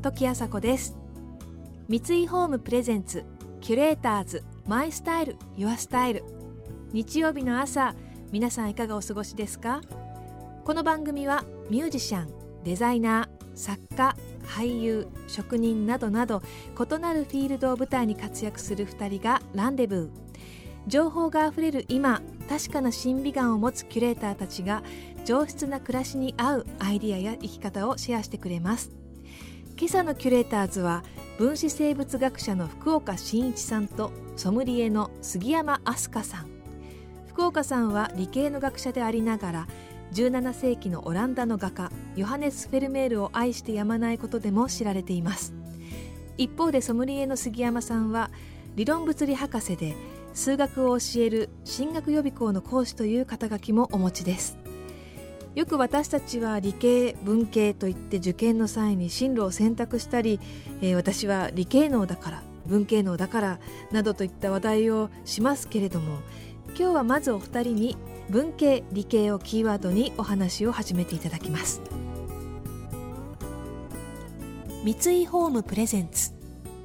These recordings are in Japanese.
時あさです。三井ホームプレゼンツキュレーターズマイスタイルユアスタイル。日曜日の朝皆さんいかがお過ごしですか？この番組はミュージシャンデザイナー作家俳優職人などなど異なるフィールドを舞台に活躍する2人がランデブー。情報があふれる今確かな審美眼を持つキュレーターたちが上質な暮らしに合うアイディアや生き方をシェアしてくれます。今朝のキュレーターズは分子生物学者の福岡伸一さんとソムリエの杉山飛鳥さん。福岡さんは理系の学者でありながら17世紀のオランダの画家ヨハネス・フェルメールを愛してやまないことでも知られています。一方でソムリエの杉山さんは理論物理博士で数学を教える進学予備校の講師という肩書きもお持ちです。よく私たちは理系文系といって受験の際に進路を選択したり、えー、私は理系能だから文系能だからなどといった話題をしますけれども今日はまずお二人に文系理系をキーワードにお話を始めていただきます。三井ホームプレゼンツ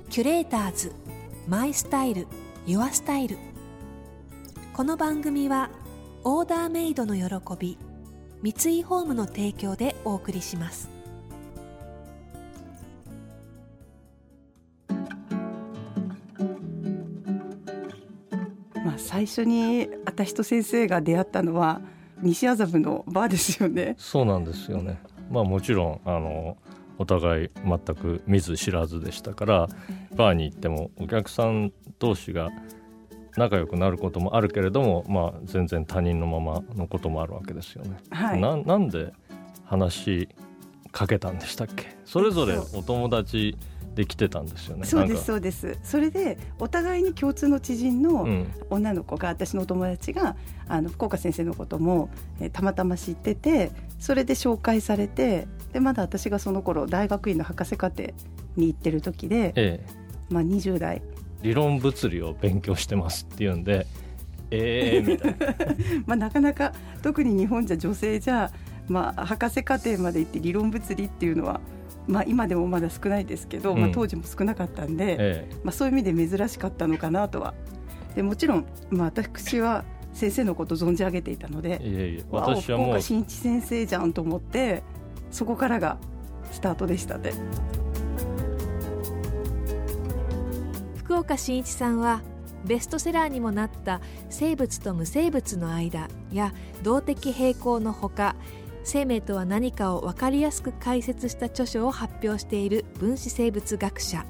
キュレーターズ。マイスタイルユアスタイル。この番組はオーダーメイドの喜び三井ホームの提供でお送りします。まあ最初に私と先生が出会ったのは西麻布のバーですよね。そうなんですよね。まあもちろんあのお互い全く見ず知らずでしたからバーに行ってもお客さん同士が仲良くなることもあるけれども、まあ、全然他人のままのこともあるわけですよね。はい、ななんで話しかけたんでしたっけ？それぞれお友達できてたんですよね。そうですそうです。それでお互いに共通の知人の女の子が、うん、私のお友達があの福岡先生のことも、えー、たまたま知ってて、それで紹介されて、でまだ私がその頃大学院の博士課程に行ってる時で、ええ、まあ20代。理論物理を勉強してますっていうんでええー、みたいな。まあなかなか特に日本じゃ女性じゃ、まあ、博士課程まで行って理論物理っていうのは、まあ、今でもまだ少ないですけど、うん、まあ、当時も少なかったんで、ええ、まあ、そういう意味で珍しかったのかなとは。でもちろん、まあ、私は先生のこと存じ上げていたのでいやいや私はもう福岡新一先生じゃんと思ってそこからがスタートでしたね。岡伸一さんはベストセラーにもなった「生物と無生物の間」や「動的平衡」のほか生命とは何かを分かりやすく解説した著書を発表している分子生物学者。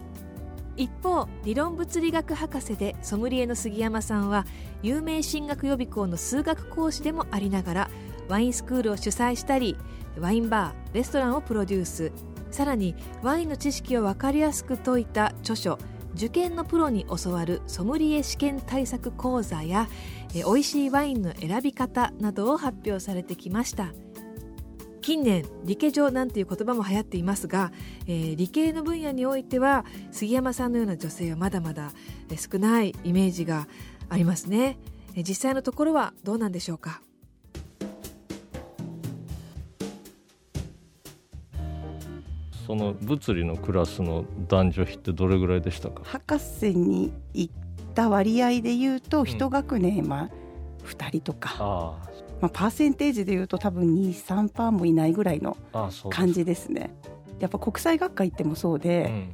一方理論物理学博士でソムリエの杉山さんは有名進学予備校の数学講師でもありながらワインスクールを主催したりワインバーレストランをプロデュース。さらにワインの知識を分かりやすく説いた著書受験のプロに教わるソムリエ試験対策講座やえ美味しいワインの選び方などを発表されてきました。近年理系上なんていう言葉も流行っていますが、えー、理系の分野においては杉山さんのような女性はまだまだ少ないイメージがありますね。実際のところはどうなんでしょうか？その物理のクラスの男女比ってどれぐらいでしたか？博士に行った割合でいうと一学年、まあ2人とか、あまあ、パーセンテージでいうと多分23パーもいないぐらいの感じですね。やっぱ国際学科行ってもそうで、うん、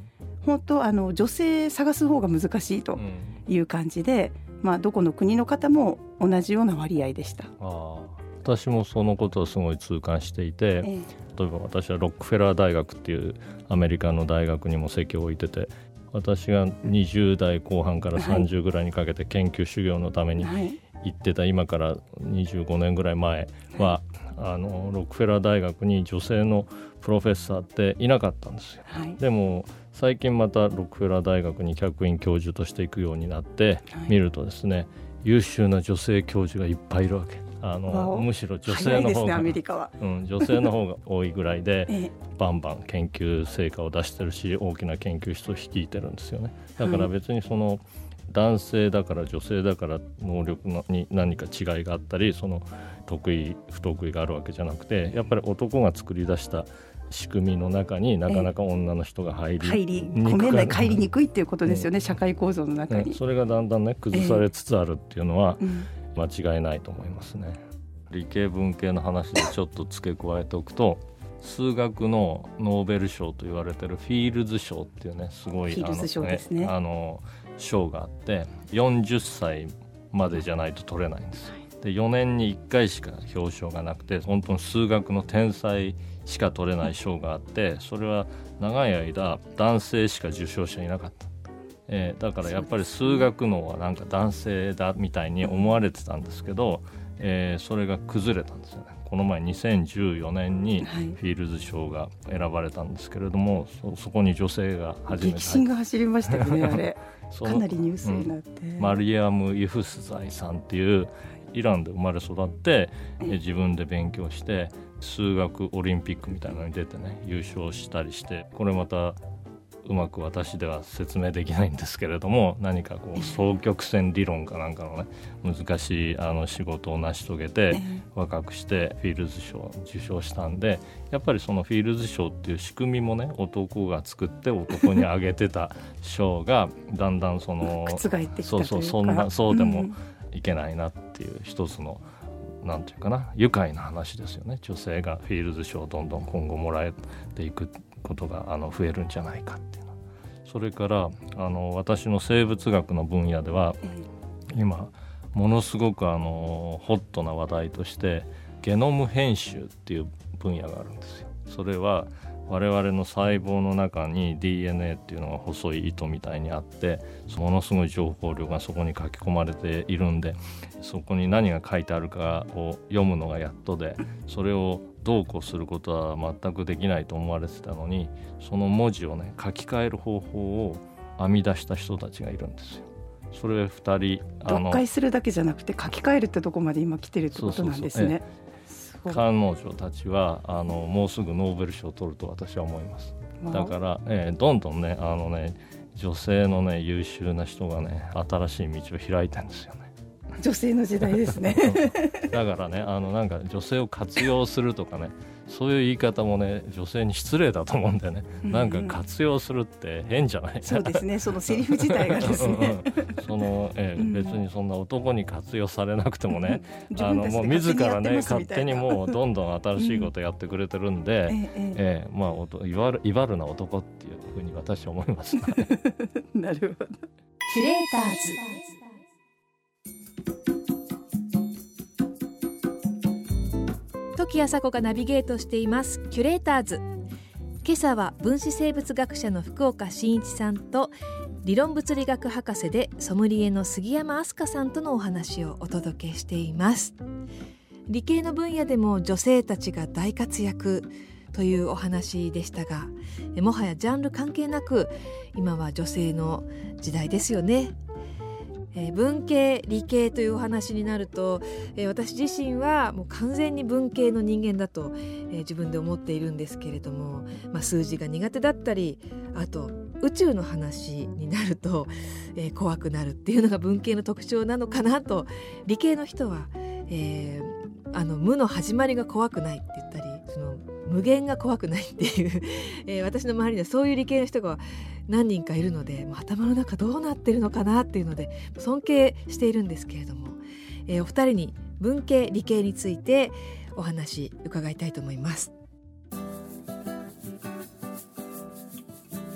本当あの女性探す方が難しいという感じで、うん、まあ、どこの国の方も同じような割合でした。あ私もそのことをすごい痛感していて、ええ、例えば私はロックフェラー大学っていうアメリカの大学にも席を置いてて私が20代後半から30ぐらいにかけて研究修行のために行ってた今から25年ぐらい前は、あのロックフェラー大学に女性のプロフェッサーっていなかったんですよ。でも最近またロックフェラー大学に客員教授として行くようになって見るとですね優秀な女性教授がいっぱいいるわけ。あのむしろ女性の方が、ね、うん、女性の方が多いぐらいで、ええ、バンバン研究成果を出してるし大きな研究室を率いてるんですよね。だから別にその、男性だから女性だから能力のに何か違いがあったりその得意不得意があるわけじゃなくてやっぱり男が作り出した仕組みの中になかなか女の人が入り入り込めない入りにくいっていうことですよね、うん、社会構造の中に、それがだんだんね崩されつつあるっていうのは間違いないと思いますね、理系文系の話でちょっと付け加えておくと数学のノーベル賞と言われてるフィールズ賞っていうねすごいフィールズ賞ですね。あの賞があって40歳までじゃないと取れないんですよ。で4年に1回しか表彰がなくて本当に数学の天才しか取れない賞があってそれは長い間男性しか受賞者いなかった、えー、だからやっぱり数学のはなんか男性だみたいに思われてたんですけど、えー、それが崩れたんですよね。この前2014年にフィールズ賞が選ばれたんですけれども、はい、そそこに女性が初めて激震が走りましたよねあれ。かなりニュースになって、うん、マリアム・ユフスザイさんっていうイランで生まれ育って自分で勉強して数学オリンピックみたいなのに出てね優勝したりしてこれまたうまく私では説明できないんですけれども 何かこう双曲線理論かなんかのね難しいあの仕事を成し遂げて若くしてフィールズ賞を受賞したんでやっぱりそのフィールズ賞っていう仕組みもね男が作って男にあげてた 賞がだんだんそのそうそうそんなそうでもいけないなっていう一つの。なんていうかな愉快な話ですよね。女性がフィールズ賞をどんどん今後もらえていくことがあの増えるんじゃないかっていうのそれからあの私の生物学の分野では今ものすごくあのホットな話題としてゲノム編集っていう分野があるんですよ。それは我々の細胞の中に DNA っていうのが細い糸みたいにあってものすごい情報量がそこに書き込まれているんでそこに何が書いてあるかを読むのがやっとでそれをどうこうすることは全くできないと思われてたのにその文字をね書き換える方法を編み出した人たちがいるんですよ。それ2人読解するだけじゃなくて書き換えるってとこまで今来てるってことなんですね。彼女たちはあのもうすぐノーベル賞を取ると私は思います。だから、えー、どんどんねあのね女性のね優秀な人がね新しい道を開いてるんですよね。女性の時代ですね。だからねあのなんか女性を活用するとかねそういう言い方もね女性に失礼だと思うんだよね、うんうん、なんか活用するって変じゃない？そうですね。そのセリフ自体がですね。その、えー、別にそんな男に活用されなくてもね、あのもう自らね勝手にもうどんどん新しいことやってくれてるんで、うん、えええー、まあいわるいわるな男っていうふうに私は思います、ね、なるほど。キュレーターズ時朝子がナビゲートしています。キュレーターズ。今朝は分子生物学者の福岡伸一さんと理論物理学博士でソムリエの杉山飛鳥さんとのお話をお届けしています。理系の分野でも女性たちが大活躍というお話でしたがもはやジャンル関係なく今は女性の時代ですよね。えー、文系理系というお話になると、えー、私自身はもう完全に文系の人間だと、えー、自分で思っているんですけれども、まあ、数字が苦手だったりあと宇宙の話になると、えー、怖くなるっていうのが文系の特徴なのかなと。理系の人は、えー、あの無の始まりが怖くないって言ったりその無限が怖くないっていう、えー、私の周りではそういう理系の人が何人かいるので頭の中どうなってるのかなっていうので尊敬しているんですけれども、えー、お二人に文系理系についてお話伺いたいと思います。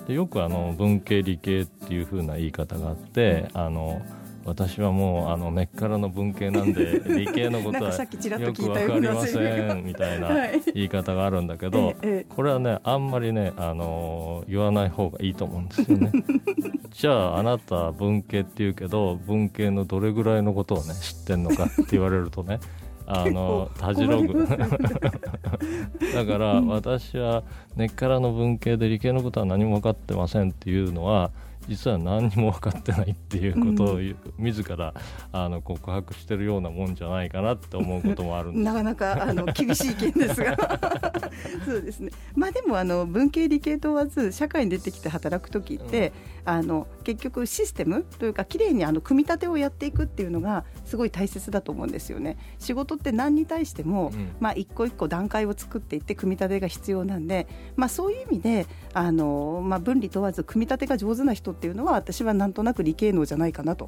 でよくあの文系理系っていう風な言い方があって、あの私はもうあの根っからの文系なんで 理系のことはよく分かりませんみたいな言い方があるんだけど、これはねあんまりねあの言わない方がいいと思うんですよね。じゃああなた文系って言うけど文系のどれぐらいのことをね知ってんのかって言われるとね あのたじろぐだから私は根っからの文系で理系のことは何も分かってませんっていうのは実は何にも分かってないっていうことを、うん、自らあの告白してるようなもんじゃないかなって思うこともある なかなかあの厳しい意見ですが。そうですね。まあでもあの文系理系問わず社会に出てきて働く時って、うん、あの結局システムというかきれいにあの組み立てをやっていくっていうのがすごい大切だと思うんですよね。仕事って何に対しても、うん、まあ一個一個段階を作っていって組み立てが必要なんでまあそういう意味であの、まあ、分離問わず組み立てが上手な人っていうのは私はなんとなく理系能じゃないかなと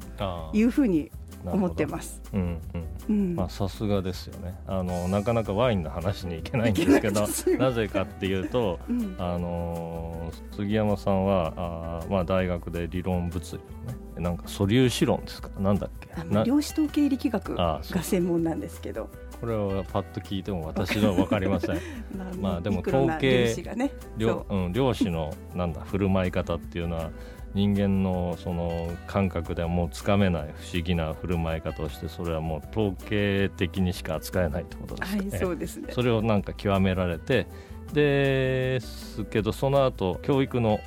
いうふうに思ってます。うんうん、まあさすがですよね。あのなかなかワインの話にいけないんですけど、なぜかっていうと、うん、あの杉山さんはあまあ大学で理論物理ね、なんか素粒子論ですか、なんだっけ？量子統計力学が専門なんですけど。これはパッと聞いても私は分かりません。まあでも統計量,、うん、量子のなんだ振る舞い方っていうのは人間のその感覚ではもうつかめない不思議な振る舞い方をしてそれはもう統計的にしか扱えないってことですね。はい、そうですねそれをなんか極められてですけどその後教育の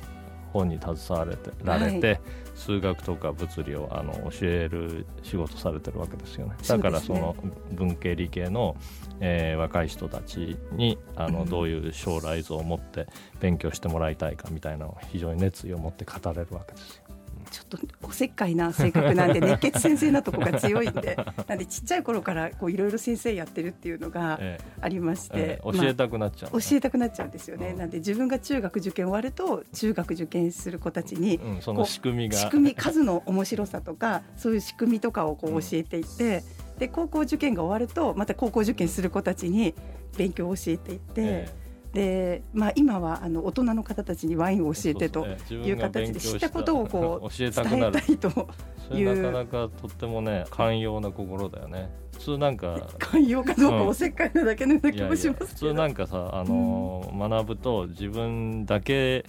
方に携われてられて、はい、数学とか物理をあの教える仕事されてるわけですよね。だからその文系理系の、えー、若い人たちにあの、どういう将来像を持って勉強してもらいたいかみたいなのを非常に熱意を持って語れるわけですよ。ちょっとおせっかいな性格なんで熱血先生なとこが強いんで なんでちっちゃい頃からいろいろ先生やってるっていうのがありまして、ええ。教えたくなっちゃう、まあ、教えたくなっちゃうんですよね、うん、なんで自分が中学受験終わると中学受験する子たちに、うん、その仕組みが。仕組み数の面白さとかそういう仕組みとかをこう教えていって、うん、で高校受験が終わるとまた高校受験する子たちに勉強を教えていって。えでまあ、今はあの大人の方たちにワインを教えてという形で知ったことをこう 伝えたいという。なかなかとってもね寛容な心だよね。普通なんか 寛容かどうかおせっかいなだけのような気もします普通なんかさあの、うん、学ぶと自分だけ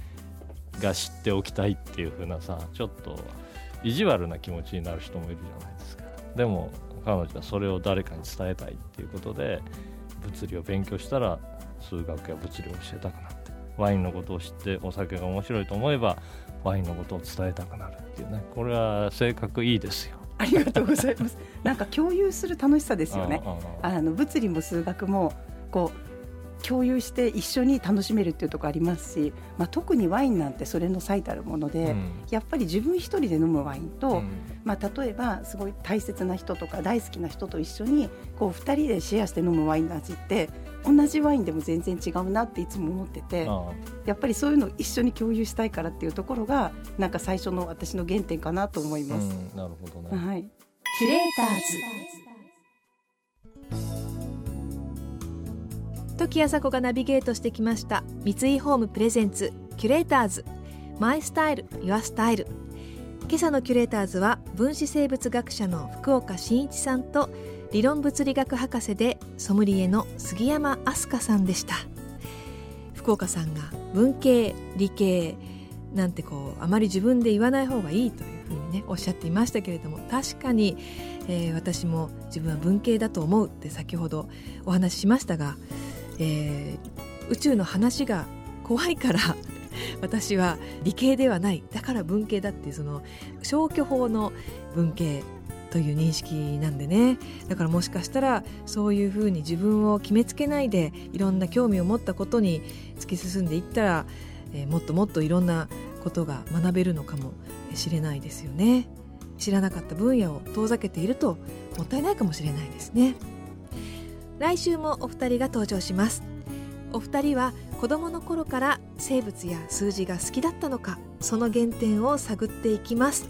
が知っておきたいっていうふうなさちょっと意地悪な気持ちになる人もいるじゃないですか。でも彼女はそれを誰かに伝えたいっていうことで物理を勉強したら数学や物理を教えたくなってワインのことを知ってお酒が面白いと思えばワインのことを伝えたくなるっていうねこれは性格いいですよ。ありがとうございます。なんか共有する楽しさですよね。あの物理も数学もこう共有して一緒に楽しめるっていうところありますし、まあ、特にワインなんてそれの最たるもので、うん、やっぱり自分一人で飲むワインと、うん、まあ、例えばすごい大切な人とか大好きな人と一緒にこう2人でシェアして飲むワインの味って同じワインでも全然違うなっていつも思っててやっぱりそういうのを一緒に共有したいからっていうところがなんか最初の私の原点かなと思います。うん、なるほどね、はい、キュレーターズ。時あさこがナビゲートしてきました三井ホームプレゼンツキュレーターズ。マイスタイルユアスタイル。今朝のキュレーターズは分子生物学者の福岡伸一さんと理論物理学博士でソムリエの杉山飛鳥さんでした。福岡さんが文系理系なんてこうあまり自分で言わない方がいいというふうにねおっしゃっていましたけれども確かに、えー、私も自分は文系だと思うって先ほどお話ししましたが、えー、宇宙の話が怖いから 私は理系ではない。だから文系だっていうその消去法の文系という認識なんでね。だからもしかしたらそういうふうに自分を決めつけないでいろんな興味を持ったことに突き進んでいったら、えー、もっともっといろんなことが学べるのかもしれないですよね。知らなかった分野を遠ざけているともったいないかもしれないですね。来週もお二人が登場します。お二人は子供の頃から生物や数字が好きだったのかその原点を探っていきます。